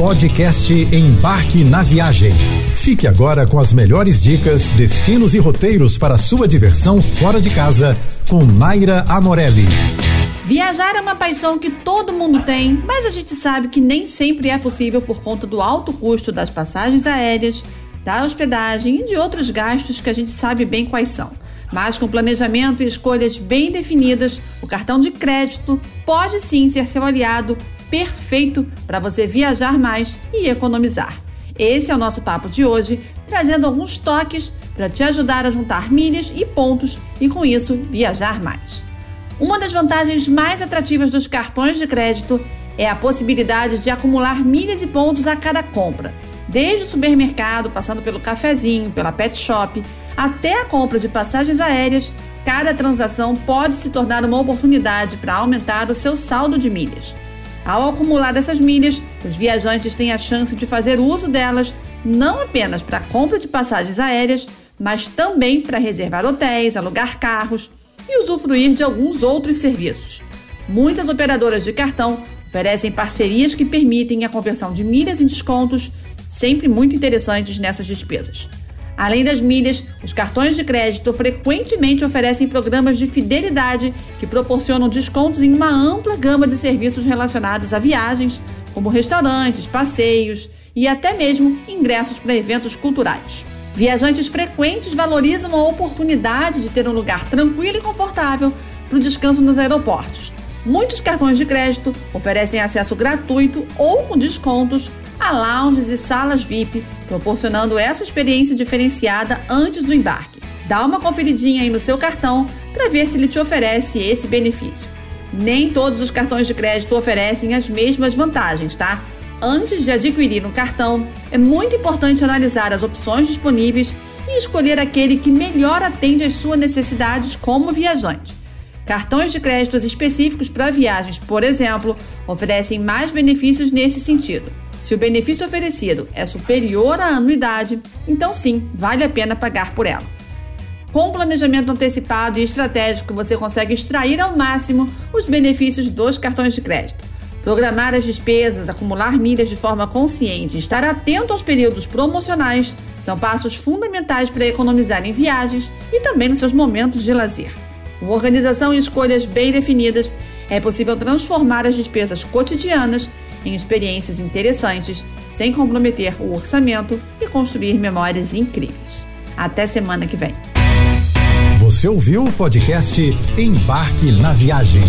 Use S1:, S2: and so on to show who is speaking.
S1: Podcast Embarque na Viagem. Fique agora com as melhores dicas, destinos e roteiros para sua diversão fora de casa com Naira Amorelli.
S2: Viajar é uma paixão que todo mundo tem, mas a gente sabe que nem sempre é possível por conta do alto custo das passagens aéreas, da hospedagem e de outros gastos que a gente sabe bem quais são. Mas com planejamento e escolhas bem definidas, o cartão de crédito pode sim ser seu aliado perfeito para você viajar mais e economizar. Esse é o nosso papo de hoje, trazendo alguns toques para te ajudar a juntar milhas e pontos e com isso viajar mais. Uma das vantagens mais atrativas dos cartões de crédito é a possibilidade de acumular milhas e pontos a cada compra. Desde o supermercado, passando pelo cafezinho, pela pet shop, até a compra de passagens aéreas, cada transação pode se tornar uma oportunidade para aumentar o seu saldo de milhas. Ao acumular essas milhas, os viajantes têm a chance de fazer uso delas não apenas para compra de passagens aéreas, mas também para reservar hotéis, alugar carros e usufruir de alguns outros serviços. Muitas operadoras de cartão oferecem parcerias que permitem a conversão de milhas em descontos sempre muito interessantes nessas despesas. Além das milhas, os cartões de crédito frequentemente oferecem programas de fidelidade que proporcionam descontos em uma ampla gama de serviços relacionados a viagens, como restaurantes, passeios e até mesmo ingressos para eventos culturais. Viajantes frequentes valorizam a oportunidade de ter um lugar tranquilo e confortável para o descanso nos aeroportos. Muitos cartões de crédito oferecem acesso gratuito ou com descontos a lounges e salas VIP, proporcionando essa experiência diferenciada antes do embarque. Dá uma conferidinha aí no seu cartão para ver se ele te oferece esse benefício. Nem todos os cartões de crédito oferecem as mesmas vantagens, tá? Antes de adquirir um cartão, é muito importante analisar as opções disponíveis e escolher aquele que melhor atende às suas necessidades como viajante. Cartões de créditos específicos para viagens, por exemplo, oferecem mais benefícios nesse sentido. Se o benefício oferecido é superior à anuidade, então sim, vale a pena pagar por ela. Com planejamento antecipado e estratégico, você consegue extrair ao máximo os benefícios dos cartões de crédito. Programar as despesas, acumular milhas de forma consciente e estar atento aos períodos promocionais são passos fundamentais para economizar em viagens e também nos seus momentos de lazer. Com organização e escolhas bem definidas, é possível transformar as despesas cotidianas em experiências interessantes, sem comprometer o orçamento e construir memórias incríveis. Até semana que vem.
S1: Você ouviu o podcast Embarque na Viagem.